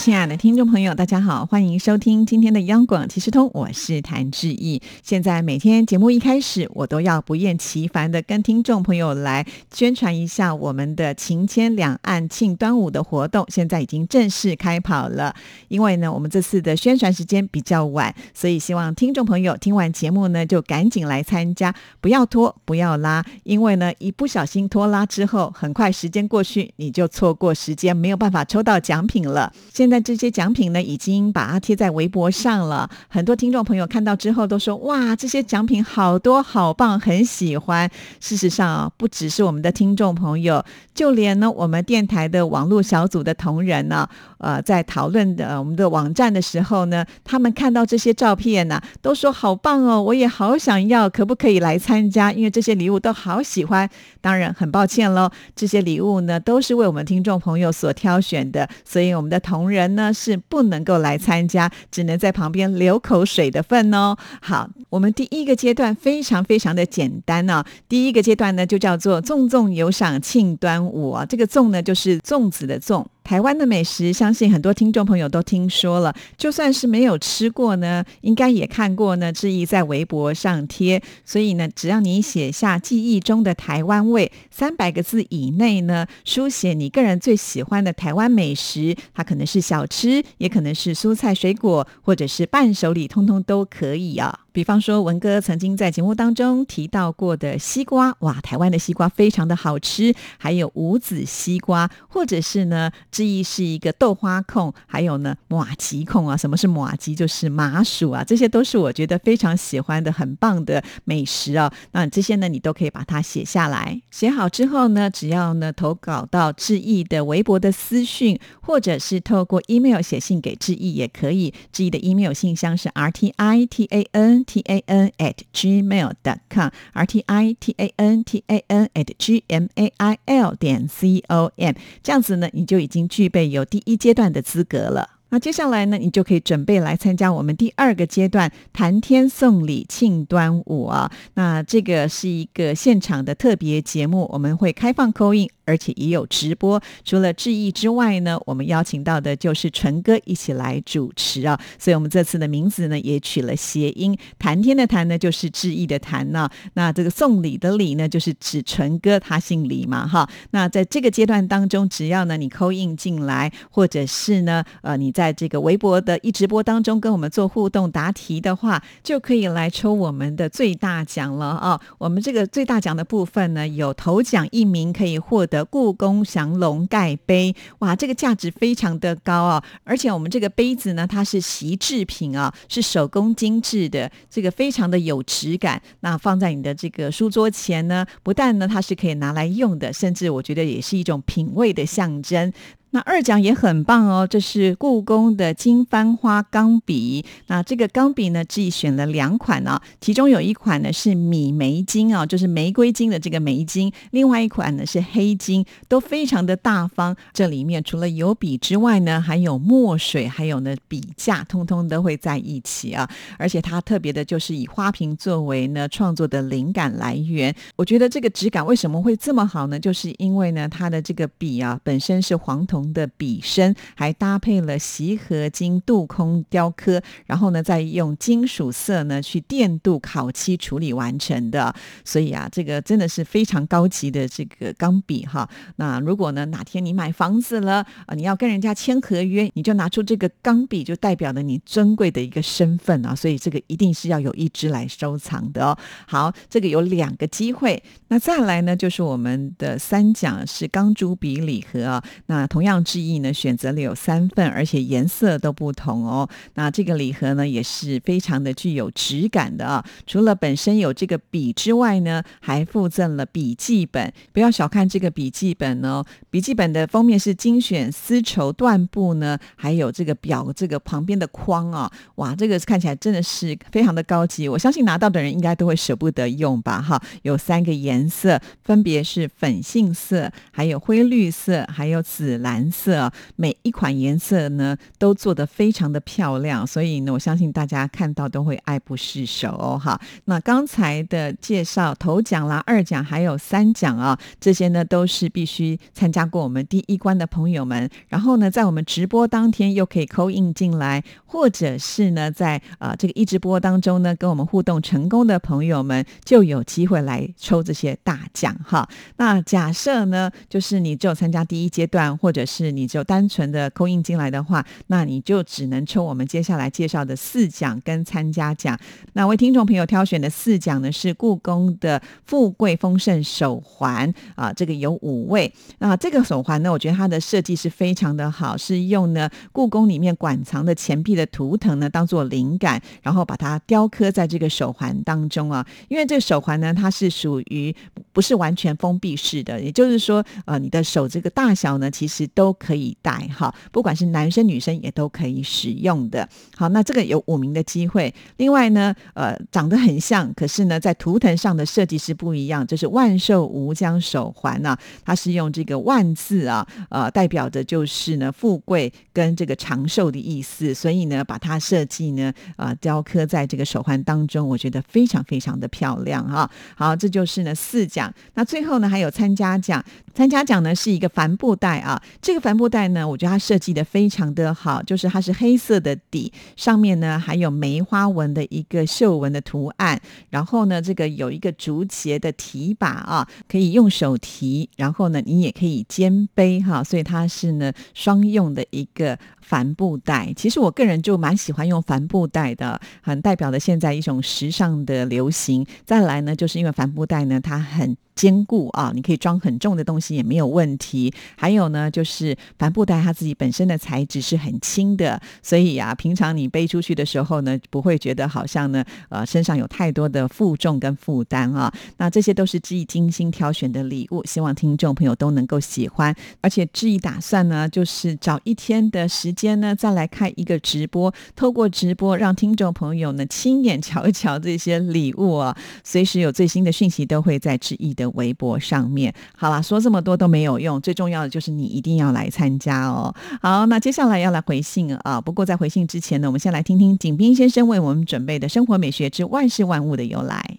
亲爱的听众朋友，大家好，欢迎收听今天的央广提示通，我是谭志毅。现在每天节目一开始，我都要不厌其烦的跟听众朋友来宣传一下我们的情牵两岸庆端午的活动，现在已经正式开跑了。因为呢，我们这次的宣传时间比较晚，所以希望听众朋友听完节目呢，就赶紧来参加，不要拖，不要拉。因为呢，一不小心拖拉之后，很快时间过去，你就错过时间，没有办法抽到奖品了。现那这些奖品呢，已经把它贴在微博上了。很多听众朋友看到之后都说：“哇，这些奖品好多，好棒，很喜欢。”事实上啊，不只是我们的听众朋友，就连呢我们电台的网络小组的同仁呢，呃，在讨论的我们的网站的时候呢，他们看到这些照片呢，都说：“好棒哦，我也好想要，可不可以来参加？”因为这些礼物都好喜欢。当然，很抱歉喽，这些礼物呢都是为我们听众朋友所挑选的，所以我们的同仁。人呢是不能够来参加，只能在旁边流口水的份哦。好，我们第一个阶段非常非常的简单呢。第一个阶段呢就叫做粽粽有赏庆端午啊，这个粽呢就是粽子的粽。台湾的美食，相信很多听众朋友都听说了。就算是没有吃过呢，应该也看过呢。志毅在微博上贴，所以呢，只要你写下记忆中的台湾味三百个字以内呢，书写你个人最喜欢的台湾美食，它可能是小吃，也可能是蔬菜水果，或者是伴手礼，通通都可以啊。比方说，文哥曾经在节目当中提到过的西瓜，哇，台湾的西瓜非常的好吃，还有无籽西瓜，或者是呢，志毅是一个豆花控，还有呢，马吉控啊，什么是马吉？就是麻薯啊，这些都是我觉得非常喜欢的很棒的美食啊。那这些呢，你都可以把它写下来，写好之后呢，只要呢投稿到志毅的微博的私讯，或者是透过 email 写信给志毅也可以。志毅的 email 信箱是 r t i t a n。T a n at gmail dot com r t i t a n t a n at g m a i l 点 c o m 这样子呢，你就已经具备有第一阶段的资格了。那接下来呢，你就可以准备来参加我们第二个阶段谈天送礼庆端午啊。那这个是一个现场的特别节目，我们会开放扣印。而且也有直播，除了志毅之外呢，我们邀请到的就是纯哥一起来主持啊。所以，我们这次的名字呢也取了谐音，谈天的谈呢就是志毅的谈呢。那这个送礼的礼呢，就是指纯哥他姓李嘛哈。那在这个阶段当中，只要呢你扣印进来，或者是呢呃你在在这个微博的一直播当中跟我们做互动答题的话，就可以来抽我们的最大奖了啊。我们这个最大奖的部分呢，有头奖一名可以获得。故宫降龙盖杯，哇，这个价值非常的高啊！而且我们这个杯子呢，它是锡制品啊，是手工精致的，这个非常的有质感。那放在你的这个书桌前呢，不但呢它是可以拿来用的，甚至我觉得也是一种品味的象征。那二奖也很棒哦，这是故宫的金番花钢笔。那这个钢笔呢，自己选了两款呢，其中有一款呢是米梅金啊，就是玫瑰金的这个梅金，另外一款呢是黑金，都非常的大方。这里面除了有笔之外呢，还有墨水，还有呢笔架，通通都会在一起啊。而且它特别的就是以花瓶作为呢创作的灵感来源。我觉得这个质感为什么会这么好呢？就是因为呢它的这个笔啊本身是黄铜。的笔身还搭配了锡合金镀空雕刻，然后呢，再用金属色呢去电镀烤漆处理完成的。所以啊，这个真的是非常高级的这个钢笔哈。那如果呢哪天你买房子了啊，你要跟人家签合约，你就拿出这个钢笔，就代表了你尊贵的一个身份啊。所以这个一定是要有一支来收藏的哦。好，这个有两个机会。那再来呢，就是我们的三讲是钢珠笔礼盒啊。那同样。样制意呢，选择了有三份，而且颜色都不同哦。那这个礼盒呢，也是非常的具有质感的啊。除了本身有这个笔之外呢，还附赠了笔记本。不要小看这个笔记本哦，笔记本的封面是精选丝绸缎布呢，还有这个表这个旁边的框啊，哇，这个看起来真的是非常的高级。我相信拿到的人应该都会舍不得用吧？哈，有三个颜色，分别是粉杏色、还有灰绿色、还有紫蓝颜色。每一款颜色呢，都做得非常的漂亮，所以呢，我相信大家看到都会爱不释手。哈，那刚才的介绍，头奖啦、二奖还有三奖啊，这些呢都是必须参加过我们第一关的朋友们，然后呢，在我们直播当天又可以扣印进来，或者是呢，在呃这个一直播当中呢，跟我们互动成功的朋友们，就有机会来抽这些大奖哈。那假设呢，就是你只有参加第一阶段，或者是你就单纯的扣印进来的话，那你就只能抽我们接下来介绍的四奖跟参加奖。那为听众朋友挑选的四奖呢，是故宫的富贵丰盛手环啊，这个有五位。那这个手环呢，我觉得它的设计是非常的好，是用呢故宫里面馆藏的钱币的图腾呢当做灵感，然后把它雕刻在这个手环当中啊。因为这个手环呢，它是属于不是完全封闭式的，也就是说，呃，你的手这个大小呢，其实都都可以戴哈，不管是男生女生也都可以使用的。好，那这个有五名的机会。另外呢，呃，长得很像，可是呢，在图腾上的设计是不一样。就是万寿无疆手环呢，它是用这个万字啊，呃，代表的就是呢富贵跟这个长寿的意思，所以呢，把它设计呢，呃，雕刻在这个手环当中，我觉得非常非常的漂亮哈。好，这就是呢四奖。那最后呢，还有参加奖。参加奖呢是一个帆布袋啊，这个帆布袋呢，我觉得它设计的非常的好，就是它是黑色的底，上面呢还有梅花纹的一个绣纹的图案，然后呢，这个有一个竹节的提把啊，可以用手提，然后呢，你也可以肩背哈，所以它是呢双用的一个帆布袋。其实我个人就蛮喜欢用帆布袋的，很代表的现在一种时尚的流行。再来呢，就是因为帆布袋呢，它很。坚固啊，你可以装很重的东西也没有问题。还有呢，就是帆布袋它自己本身的材质是很轻的，所以啊，平常你背出去的时候呢，不会觉得好像呢，呃，身上有太多的负重跟负担啊。那这些都是志毅精心挑选的礼物，希望听众朋友都能够喜欢。而且志毅打算呢，就是找一天的时间呢，再来开一个直播，透过直播让听众朋友呢亲眼瞧一瞧这些礼物啊，随时有最新的讯息都会在志毅的。微博上面，好了，说这么多都没有用，最重要的就是你一定要来参加哦。好，那接下来要来回信啊。不过在回信之前呢，我们先来听听景斌先生为我们准备的《生活美学之万事万物的由来》。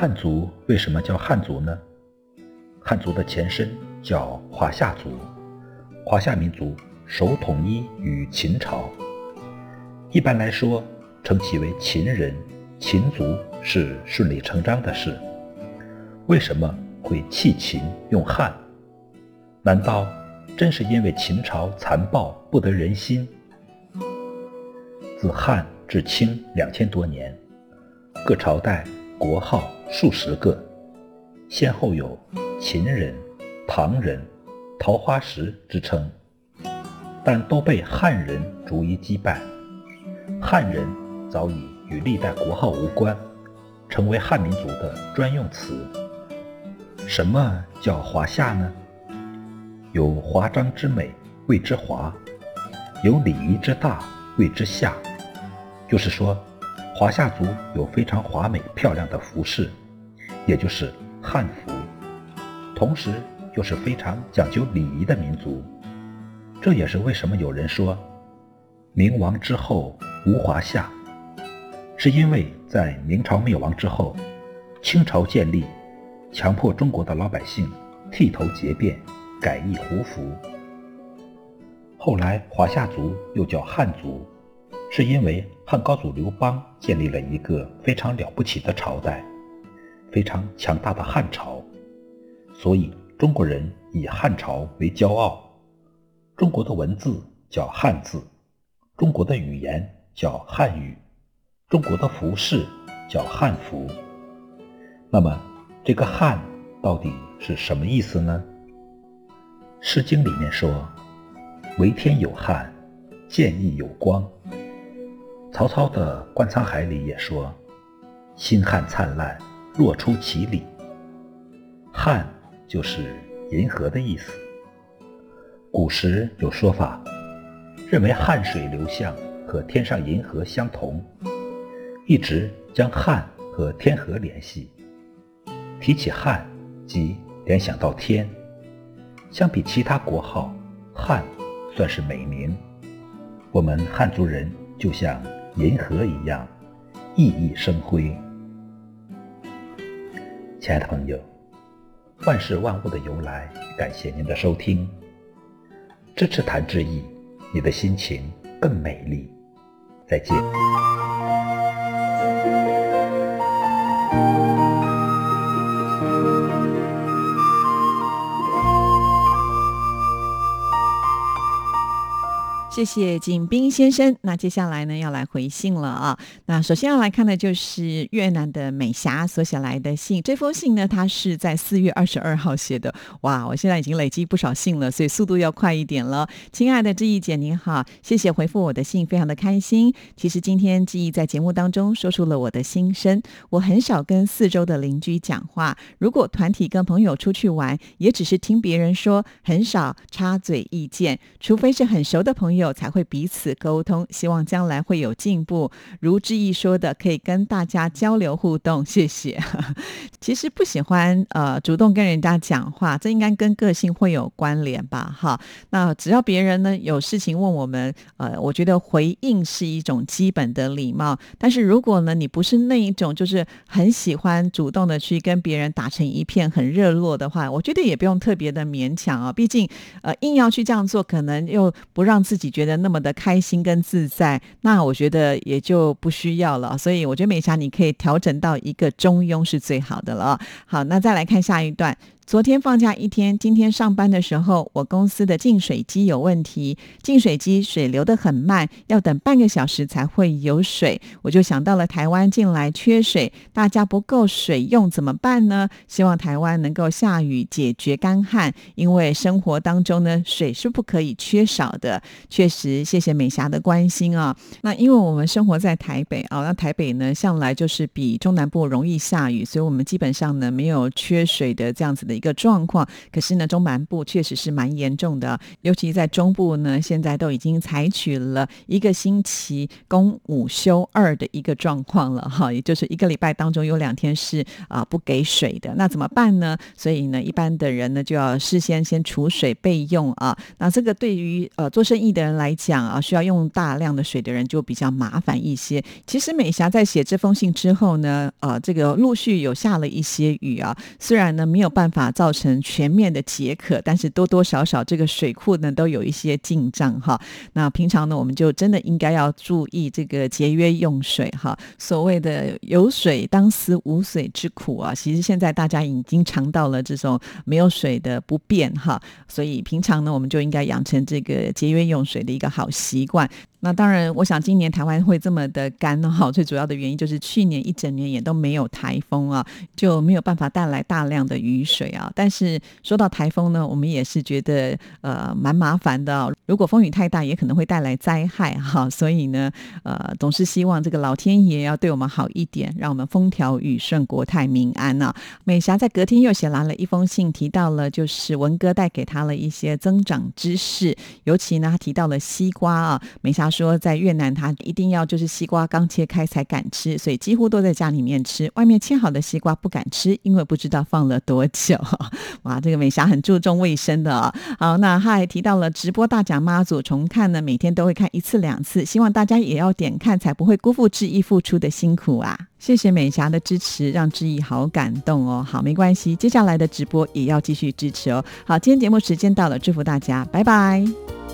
汉族为什么叫汉族呢？汉族的前身叫华夏族，华夏民族首统一于秦朝。一般来说，称其为秦人、秦族是顺理成章的事。为什么会弃秦用汉？难道真是因为秦朝残暴不得人心？自汉至清两千多年，各朝代。国号数十个，先后有秦人、唐人、桃花石之称，但都被汉人逐一击败。汉人早已与历代国号无关，成为汉民族的专用词。什么叫华夏呢？有华章之美，谓之华；有礼仪之大，谓之夏。就是说。华夏族有非常华美漂亮的服饰，也就是汉服，同时又是非常讲究礼仪的民族。这也是为什么有人说“明亡之后无华夏”，是因为在明朝灭亡之后，清朝建立，强迫中国的老百姓剃头结辫，改易胡服。后来华夏族又叫汉族，是因为汉高祖刘邦建立了一个非常了不起的朝代，非常强大的汉朝，所以中国人以汉朝为骄傲。中国的文字叫汉字，中国的语言叫汉语，中国的服饰叫汉服。那么，这个“汉”到底是什么意思呢？《诗经》里面说：“为天有汉，见义有光。”曹操的《观沧海》里也说：“星汉灿烂，若出其里。”汉就是银河的意思。古时有说法，认为汉水流向和天上银河相同，一直将汉和天河联系。提起汉，即联想到天。相比其他国号，汉算是美名。我们汉族人就像银河一样，熠熠生辉。亲爱的朋友，万事万物的由来，感谢您的收听。支持谭志毅，你的心情更美丽。再见。谢谢景斌先生。那接下来呢，要来回信了啊。那首先要来看的就是越南的美霞所写来的信。这封信呢，它是在四月二十二号写的。哇，我现在已经累积不少信了，所以速度要快一点了。亲爱的志毅姐，您好，谢谢回复我的信，非常的开心。其实今天志毅在节目当中说出了我的心声。我很少跟四周的邻居讲话，如果团体跟朋友出去玩，也只是听别人说，很少插嘴意见，除非是很熟的朋友。才会彼此沟通，希望将来会有进步。如志毅说的，可以跟大家交流互动。谢谢。其实不喜欢呃主动跟人家讲话，这应该跟个性会有关联吧？哈，那只要别人呢有事情问我们，呃，我觉得回应是一种基本的礼貌。但是如果呢你不是那一种，就是很喜欢主动的去跟别人打成一片，很热络的话，我觉得也不用特别的勉强啊。毕竟呃硬要去这样做，可能又不让自己。觉得那么的开心跟自在，那我觉得也就不需要了。所以我觉得美霞你可以调整到一个中庸是最好的了。好，那再来看下一段。昨天放假一天，今天上班的时候，我公司的净水机有问题，净水机水流得很慢，要等半个小时才会有水。我就想到了台湾近来缺水，大家不够水用怎么办呢？希望台湾能够下雨解决干旱，因为生活当中呢，水是不可以缺少的。确实，谢谢美霞的关心啊。那因为我们生活在台北啊，那台北呢向来就是比中南部容易下雨，所以我们基本上呢没有缺水的这样子的。一个状况，可是呢，中南部确实是蛮严重的，尤其在中部呢，现在都已经采取了一个星期公五休二的一个状况了哈，也就是一个礼拜当中有两天是啊不给水的，那怎么办呢？所以呢，一般的人呢就要事先先储水备用啊。那这个对于呃做生意的人来讲啊，需要用大量的水的人就比较麻烦一些。其实美霞在写这封信之后呢，呃，这个陆续有下了一些雨啊，虽然呢没有办法。造成全面的解渴，但是多多少少这个水库呢都有一些进账哈。那平常呢，我们就真的应该要注意这个节约用水哈。所谓的有水当思无水之苦啊，其实现在大家已经尝到了这种没有水的不便哈。所以平常呢，我们就应该养成这个节约用水的一个好习惯。那当然，我想今年台湾会这么的干哈，最主要的原因就是去年一整年也都没有台风啊，就没有办法带来大量的雨水啊。但是说到台风呢，我们也是觉得呃蛮麻烦的，如果风雨太大，也可能会带来灾害哈。所以呢，呃，总是希望这个老天爷要对我们好一点，让我们风调雨顺、国泰民安啊。美霞在隔天又写来了一封信，提到了就是文哥带给他了一些增长知识，尤其呢，他提到了西瓜啊，美霞。说，在越南他一定要就是西瓜刚切开才敢吃，所以几乎都在家里面吃，外面切好的西瓜不敢吃，因为不知道放了多久。哇，这个美霞很注重卫生的哦。好，那他还提到了直播大奖妈祖重看呢，每天都会看一次两次，希望大家也要点看，才不会辜负志毅付出的辛苦啊。谢谢美霞的支持，让志毅好感动哦。好，没关系，接下来的直播也要继续支持哦。好，今天节目时间到了，祝福大家，拜拜。